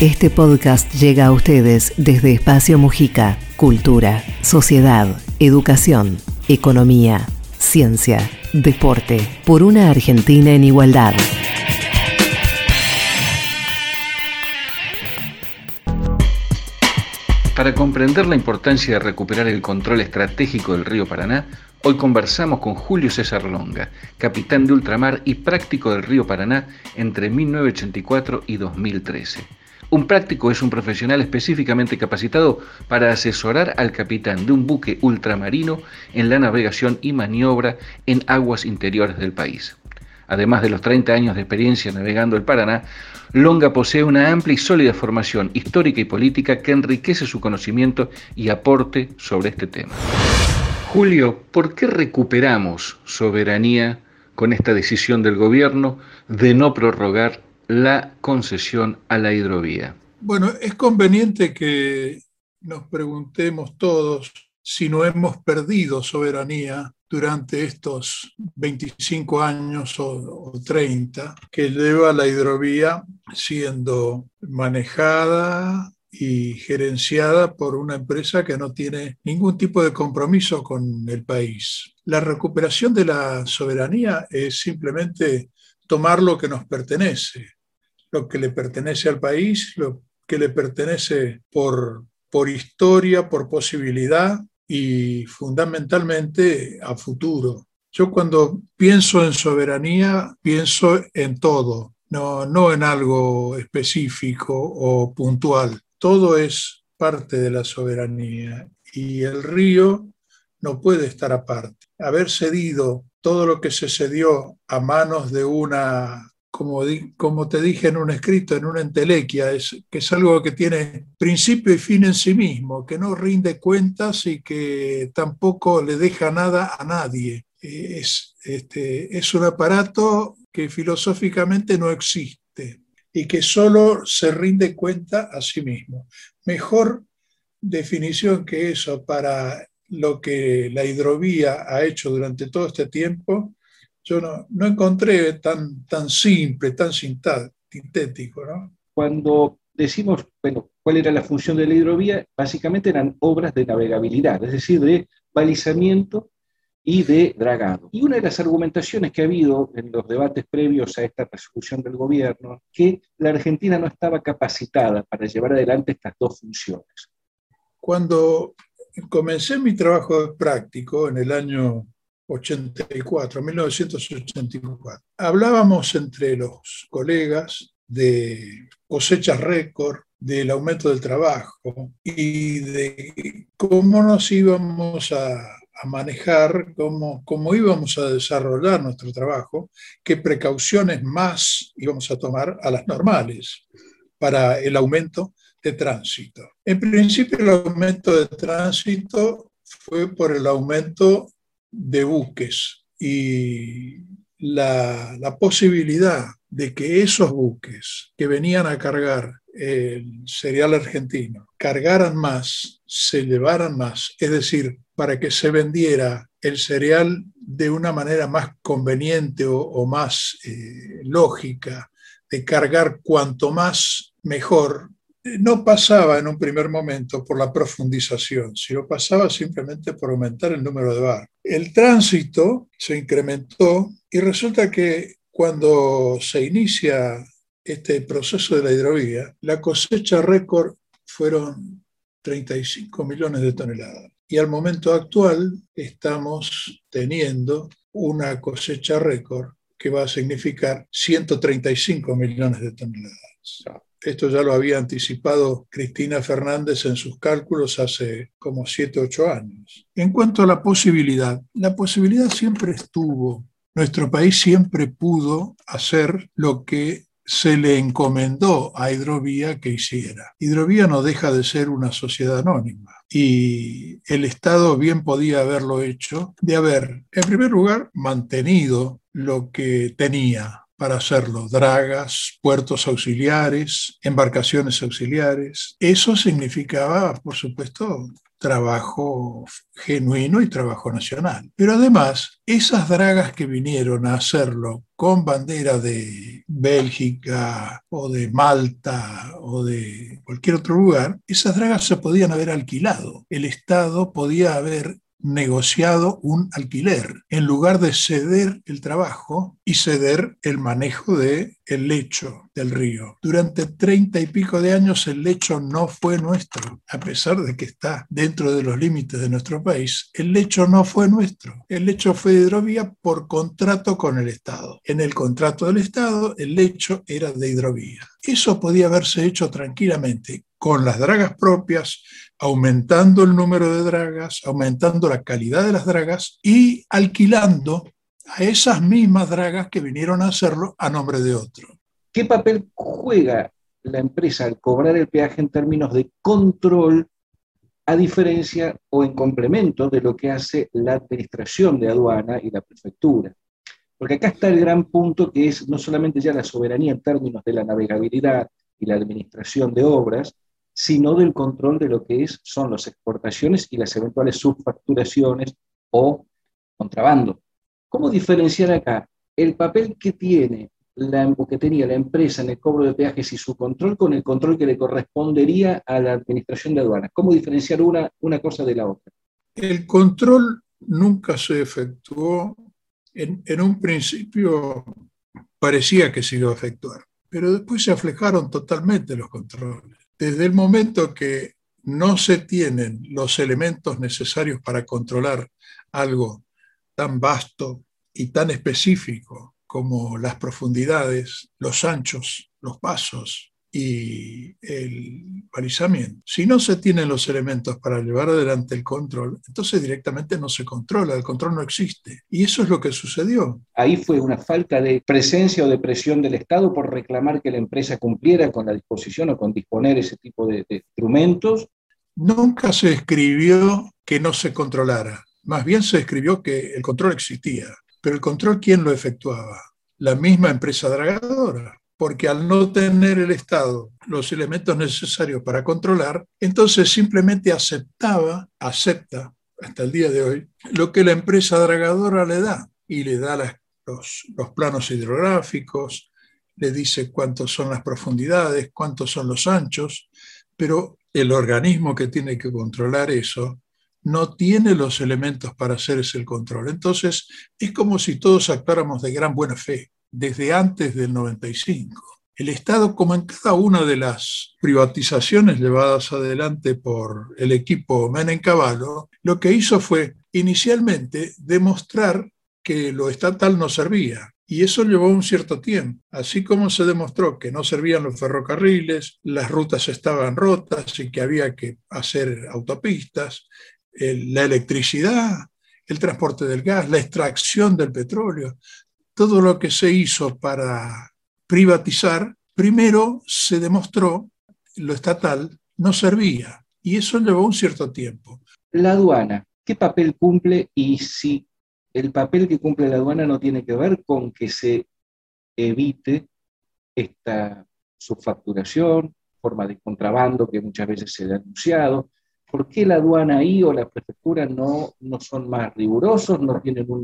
Este podcast llega a ustedes desde Espacio Mujica. Cultura, sociedad, educación, economía, ciencia, deporte. Por una Argentina en igualdad. Para comprender la importancia de recuperar el control estratégico del río Paraná, hoy conversamos con Julio César Longa, capitán de ultramar y práctico del río Paraná entre 1984 y 2013. Un práctico es un profesional específicamente capacitado para asesorar al capitán de un buque ultramarino en la navegación y maniobra en aguas interiores del país. Además de los 30 años de experiencia navegando el Paraná, Longa posee una amplia y sólida formación histórica y política que enriquece su conocimiento y aporte sobre este tema. Julio, ¿por qué recuperamos soberanía con esta decisión del gobierno de no prorrogar la concesión a la hidrovía? Bueno, es conveniente que nos preguntemos todos si no hemos perdido soberanía durante estos 25 años o, 30 que lleva la hidrovía siendo manejada y gerenciada por una empresa que no tiene ningún tipo de compromiso con el país. La recuperación de la soberanía es simplemente tomar lo que nos pertenece, lo que le pertenece al país, lo que le pertenece por, por historia, por posibilidad y fundamentalmente a futuro. Yo cuando pienso en soberanía, pienso en todo, no, no en algo específico o puntual. Todo es parte de la soberanía y el río no puede estar aparte. Haber cedido todo lo que se cedió a manos de una como, te dije en un escrito, en una entelequia, es, que es algo que tiene principio y fin en sí mismo, que no rinde cuentas y que tampoco le deja nada a nadie. Es, este, es un aparato que filosóficamente no existe y que solo se rinde cuenta a sí mismo. Mejor definición que eso para lo que la hidrovía ha hecho durante todo este tiempo yo no, no encontré tan, tan simple, tan sintético. ¿no? Cuando decimos, bueno, cuál era la función de la hidrovía, básicamente eran obras de navegabilidad, es decir, de balizamiento y de dragado. Y una de las argumentaciones que ha habido en los debates previos a esta resolución del gobierno, que la Argentina no estaba capacitada para llevar adelante estas dos funciones. Cuando comencé mi trabajo práctico en el año 84, 1984. Hablábamos entre los colegas de cosechas récord, del aumento del trabajo y de cómo nos íbamos a, manejar, cómo, cómo, íbamos a desarrollar nuestro trabajo, qué precauciones más íbamos a tomar a las normales para el aumento de tránsito. En principio el aumento de tránsito fue por el aumento de buques y la, posibilidad de que esos buques que venían a cargar el cereal argentino cargaran más, se llevaran más, es decir, para que se vendiera el cereal de una manera más conveniente o, más eh, lógica, de cargar cuanto más mejor, no pasaba en un primer momento por la profundización, sino pasaba simplemente por aumentar el número de barcos. El tránsito se incrementó y resulta que cuando se inicia este proceso de la hidrovía, la cosecha récord fueron 35 millones de toneladas. Y al momento actual estamos teniendo una cosecha récord que va a significar 135 millones de toneladas. Esto ya lo había anticipado Cristina Fernández en sus cálculos hace como 7, 8 años. En cuanto a la posibilidad, la posibilidad siempre estuvo. Nuestro país siempre pudo hacer lo que se le encomendó a Hidrovía que hiciera. Hidrovía no deja de ser una sociedad anónima y el Estado bien podía haberlo hecho de haber, en primer lugar, mantenido lo que tenía, para hacerlo, dragas, puertos auxiliares, embarcaciones auxiliares. Eso significaba, por supuesto, trabajo genuino y trabajo nacional. Pero además, esas dragas que vinieron a hacerlo con bandera de Bélgica o de Malta o de cualquier otro lugar, esas dragas se podían haber alquilado. El Estado podía haber negociado un alquiler en lugar de ceder el trabajo y ceder el manejo de el lecho del río. Durante treinta y pico de años el lecho no fue nuestro, a pesar de que está dentro de los límites de nuestro país. El lecho no fue nuestro. El lecho fue de hidrovía por contrato con el Estado. En el contrato del Estado el lecho era de hidrovía. Eso podía haberse hecho tranquilamente con las dragas propias, aumentando el número de dragas, aumentando la calidad de las dragas y alquilando a esas mismas dragas que vinieron a hacerlo a nombre de otro. ¿Qué papel juega la empresa al cobrar el peaje en términos de control, a diferencia o en complemento de lo que hace la administración de aduana y la prefectura? Porque acá está el gran punto que es no solamente ya la soberanía en términos de la navegabilidad y la administración de obras, sino del control de lo que es, son las exportaciones y las eventuales subfacturaciones o contrabando. ¿Cómo diferenciar acá el papel que tiene la, que tenía la empresa en el cobro de peajes y su control con el control que le correspondería a la administración de aduanas? ¿Cómo diferenciar una, una cosa de la otra? El control nunca se efectuó. En, en un principio parecía que se iba a efectuar, pero después se aflejaron totalmente los controles desde el momento que no se tienen los elementos necesarios para controlar algo tan vasto y tan específico como las profundidades, los anchos, los pasos, y el balizamiento. Si no se tienen los elementos para llevar adelante el control, entonces directamente no se controla, el control no existe. Y eso es lo que sucedió. Ahí fue una falta de presencia o de presión del Estado por reclamar que la empresa cumpliera con la disposición o con disponer ese tipo de, de instrumentos. Nunca se escribió que no se controlara, más bien se escribió que el control existía. Pero el control, ¿quién lo efectuaba? La misma empresa dragadora porque al no tener el Estado los elementos necesarios para controlar, entonces simplemente aceptaba, acepta hasta el día de hoy, lo que la empresa dragadora le da y le da los, planos hidrográficos, le dice cuántos son las profundidades, cuántos son los anchos, pero el organismo que tiene que controlar eso no tiene los elementos para hacer ese control. Entonces, es como si todos actuáramos de gran buena fe desde antes del 95. El Estado, como en cada una de las privatizaciones llevadas adelante por el equipo Menem Caballo, lo que hizo fue inicialmente demostrar que lo estatal no servía. Y eso llevó un cierto tiempo. Así como se demostró que no servían los ferrocarriles, las rutas estaban rotas y que había que hacer autopistas, la electricidad, el transporte del gas, la extracción del petróleo, todo lo que se hizo para privatizar, primero se demostró lo estatal no servía y eso llevó un cierto tiempo. La aduana, ¿qué papel cumple y si el papel que cumple la aduana no tiene que ver con que se evite esta subfacturación, forma de contrabando que muchas veces se ha anunciado, ¿Por qué la aduana ahí o la prefectura no, no son más rigurosos, no tienen un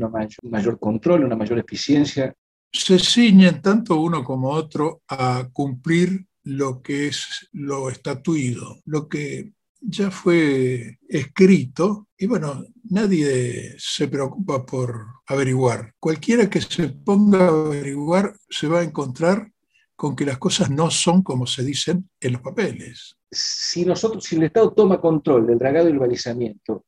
mayor, control, una mayor eficiencia? Se ciñen tanto uno como otro a cumplir lo que es lo estatuido, lo que ya fue escrito y bueno, nadie se preocupa por averiguar. Cualquiera que se ponga a averiguar se va a encontrar con que las cosas no son como se dicen en los papeles si, nosotros, si el Estado toma control del dragado y el balizamiento,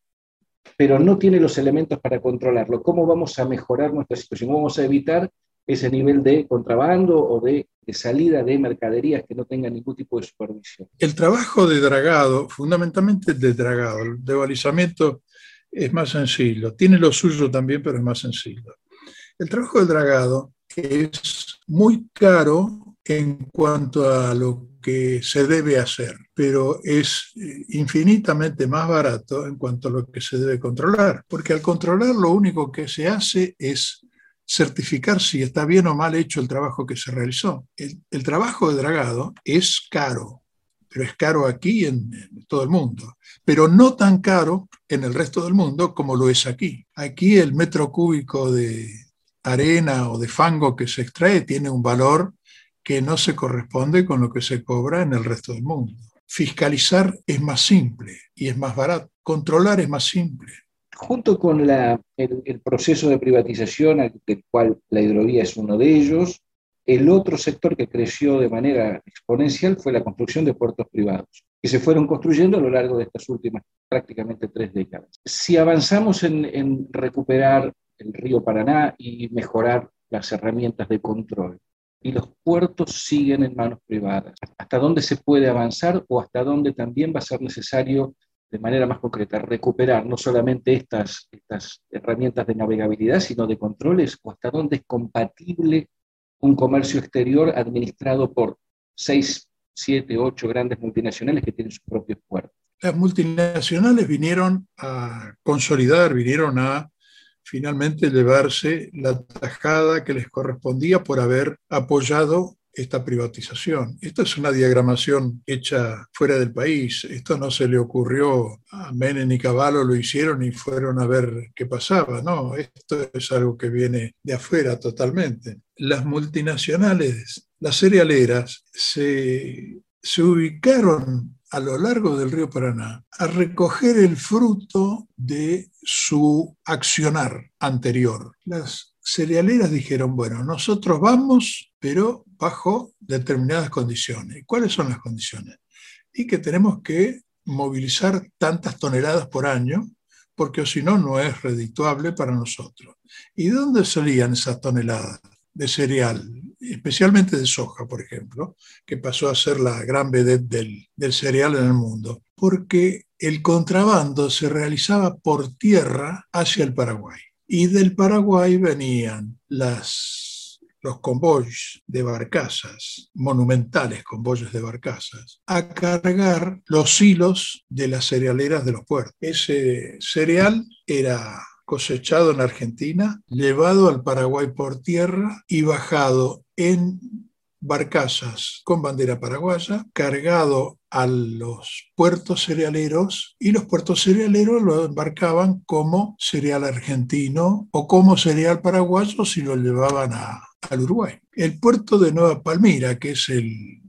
pero no tiene los elementos para controlarlo, ¿cómo vamos a mejorar nuestra situación? ¿Cómo vamos a evitar ese nivel de contrabando o de, salida de mercaderías que no tengan ningún tipo de supervisión? El trabajo de dragado, fundamentalmente el de dragado, el de balizamiento es más sencillo. Tiene lo suyo también, pero es más sencillo. El trabajo del dragado es muy caro en cuanto a lo que se debe hacer, pero es eh, infinitamente más barato en cuanto a lo que se debe controlar, porque al controlar lo único que se hace es certificar si está bien o mal hecho el trabajo que se realizó. El, trabajo de dragado es caro, pero es caro aquí en, todo el mundo, pero no tan caro en el resto del mundo como lo es aquí. Aquí el metro cúbico de arena o de fango que se extrae tiene un valor que no se corresponde con lo que se cobra en el resto del mundo. Fiscalizar es más simple y es más barato. Controlar es más simple. Junto con el, proceso de privatización, del cual la hidrovía es uno de ellos, el otro sector que creció de manera exponencial fue la construcción de puertos privados, que se fueron construyendo a lo largo de estas últimas prácticamente tres décadas. Si avanzamos en, recuperar el río Paraná y mejorar las herramientas de control, y los puertos siguen en manos privadas. ¿Hasta dónde se puede avanzar o hasta dónde también va a ser necesario, de manera más concreta, recuperar no solamente estas, estas herramientas de navegabilidad, sino de controles, o hasta dónde es compatible un comercio exterior administrado por seis, siete, ocho grandes multinacionales que tienen sus propios puertos. Las multinacionales vinieron a consolidar, vinieron a finalmente llevarse la tajada que les correspondía por haber apoyado esta privatización. Esto es una diagramación hecha fuera del país. Esto no se le ocurrió a Menem y Cavallo, lo hicieron y fueron a ver qué pasaba. No, esto es algo que viene de afuera totalmente. Las multinacionales, las cerealeras, se, se ubicaron a lo largo del río Paraná a recoger el fruto de su accionar anterior. Las cerealeras dijeron, bueno, nosotros vamos, pero bajo determinadas condiciones. ¿Cuáles son las condiciones? Y que tenemos que movilizar tantas toneladas por año, porque si no, no es redituable para nosotros. ¿Y de dónde salían esas toneladas de cereal? Especialmente de soja, por ejemplo, que pasó a ser la gran vedette del, cereal en el mundo. Porque el contrabando se realizaba por tierra hacia el Paraguay. Y del Paraguay venían los convoyes de barcazas, monumentales convoyes de barcazas, a cargar los hilos de las cerealeras de los puertos. Ese cereal era cosechado en Argentina, llevado al Paraguay por tierra y bajado en barcazas con bandera paraguaya, cargado a los puertos cerealeros y los puertos cerealeros lo embarcaban como cereal argentino o como cereal paraguayo si lo llevaban al Uruguay. El puerto de Nueva Palmira, que es el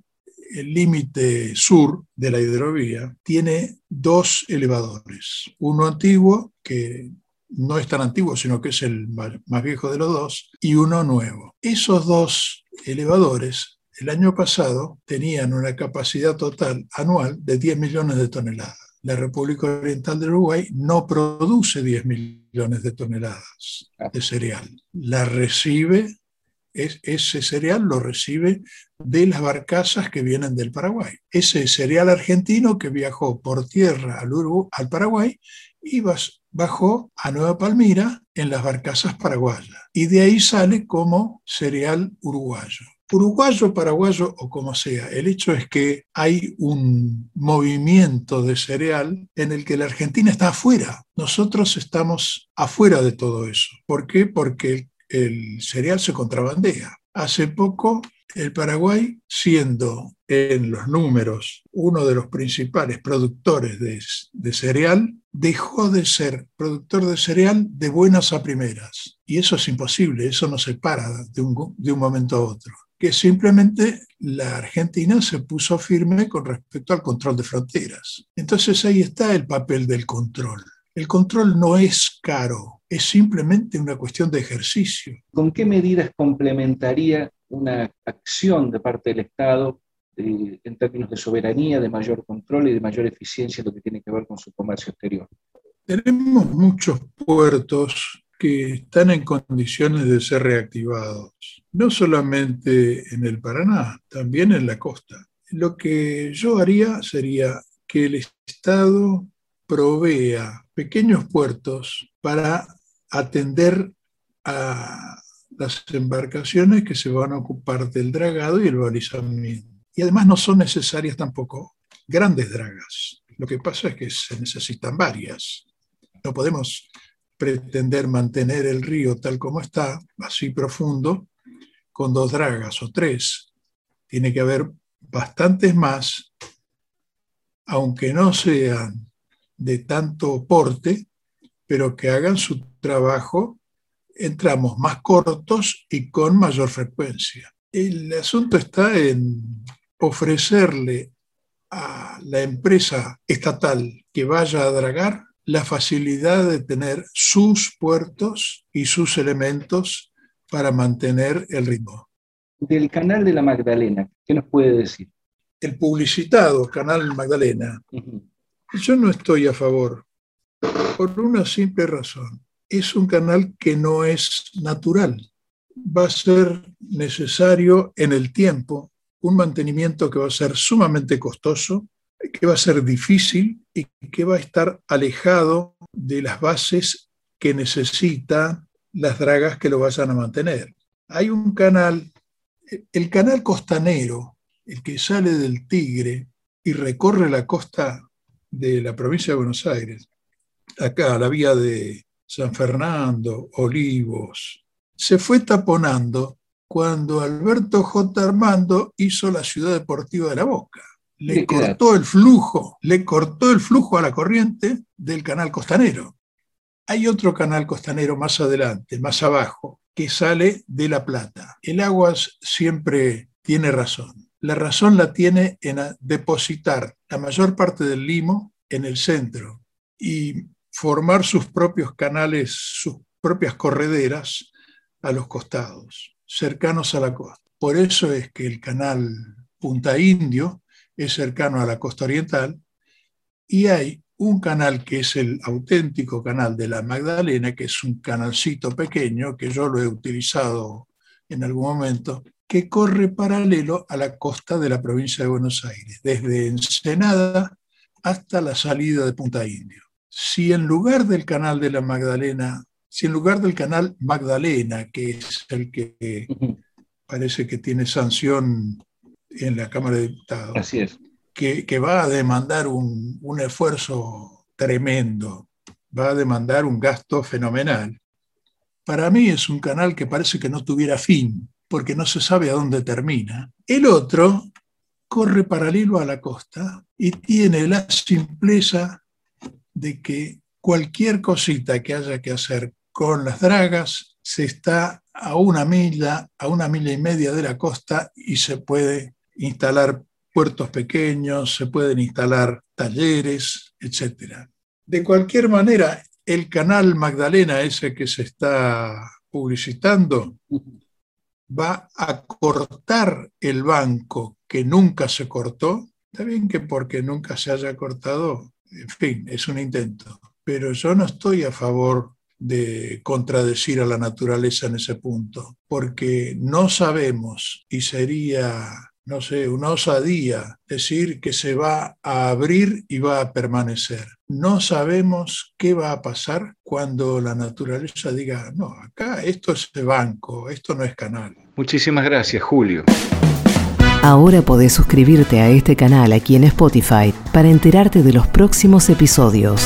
el límite sur de la hidrovía tiene dos elevadores, uno antiguo, que no es tan antiguo, sino que es el más viejo de los dos, y uno nuevo. Esos dos elevadores el año pasado tenían una capacidad total anual de 10 millones de toneladas. La República Oriental del Uruguay no produce 10 millones de toneladas de cereal. La recibe, ese cereal lo recibe de las barcazas que vienen del Paraguay. Ese cereal argentino que viajó por tierra al, al Paraguay y bajó a Nueva Palmira en las barcazas paraguayas. Y de ahí sale como cereal uruguayo uruguayo, paraguayo o como sea. El hecho es que hay un movimiento de cereal en el que la Argentina está afuera. Nosotros estamos afuera de todo eso. ¿Por qué? Porque el, cereal se contrabandea. Hace poco el Paraguay, siendo en los números uno de los principales productores de, cereal, dejó de ser productor de cereal de buenas a primeras. Y eso es imposible, eso no se para de un momento a otro que simplemente la Argentina se puso firme con respecto al control de fronteras. Entonces ahí está el papel del control. El control no es caro, es simplemente una cuestión de ejercicio. ¿Con qué medidas complementaría una acción de parte del Estado eh, en términos de soberanía, de mayor control y de mayor eficiencia en lo que tiene que ver con su comercio exterior? Tenemos muchos puertos que están en condiciones de ser reactivados, no solamente en el Paraná, también en la costa. Lo que yo haría sería que el Estado provea pequeños puertos para atender a las embarcaciones que se van a ocupar del dragado y el balizamiento. Y además no son necesarias tampoco grandes dragas. Lo que pasa es que se necesitan varias. No podemos pretender mantener el río tal como está, así profundo, con dos dragas o tres. Tiene que haber bastantes más aunque no sean de tanto porte, pero que hagan su trabajo en tramos más cortos y con mayor frecuencia. El asunto está en ofrecerle a la empresa estatal que vaya a dragar la facilidad de tener sus puertos y sus elementos para mantener el ritmo. Del canal de la Magdalena, ¿qué nos puede decir? El publicitado canal Magdalena. Yo no estoy a favor, por una simple razón. Es un canal que no es natural. Va a ser necesario en el tiempo un mantenimiento que va a ser sumamente costoso, que va a ser difícil y que va a estar alejado de las bases que necesitan las dragas que lo vayan a mantener. Hay un canal, el canal costanero, el que sale del Tigre y recorre la costa de la provincia de Buenos Aires, acá la vía de San Fernando, Olivos, se fue taponando cuando Alberto J. Armando hizo la ciudad deportiva de la Boca. Le cortó el flujo, le cortó el flujo a la corriente del canal costanero. Hay otro canal costanero más adelante, más abajo, que sale de La Plata. El agua siempre tiene razón. La razón la tiene en depositar la mayor parte del limo en el centro y formar sus propios canales, sus propias correderas a los costados cercanos a la costa. Por eso es que el canal Punta Indio es cercano a la costa oriental y hay un canal que es el auténtico canal de la Magdalena, que es un canalcito pequeño que yo lo he utilizado en algún momento, que corre paralelo a la costa de la provincia de Buenos Aires, desde Ensenada hasta la salida de Punta Indio. Si en lugar del canal de la Magdalena si en lugar del canal Magdalena, que es el que parece que tiene sanción en la Cámara de Diputados, Así es. Que, va a demandar un, un esfuerzo tremendo, va a demandar un gasto fenomenal. Para mí es un canal que parece que no tuviera fin, porque no se sabe a dónde termina. El otro corre paralelo a la costa y tiene la simpleza de que cualquier cosita que haya que hacer con las dragas se está a una milla, a una milla y media de la costa y se puede instalar puertos pequeños, se pueden instalar talleres, etc. De cualquier manera, el canal Magdalena, ese que se está publicitando, va a cortar el banco que nunca se cortó. Está bien que porque nunca se haya cortado, en fin, es un intento. Pero yo no estoy a favor de contradecir a la naturaleza en ese punto, porque no sabemos y sería, no sé, una osadía decir que se va a abrir y va a permanecer. No sabemos qué va a pasar cuando la naturaleza diga, no, acá esto es banco, esto no es canal. Muchísimas gracias, Julio. Ahora podés suscribirte a este canal aquí en Spotify para enterarte de los próximos episodios.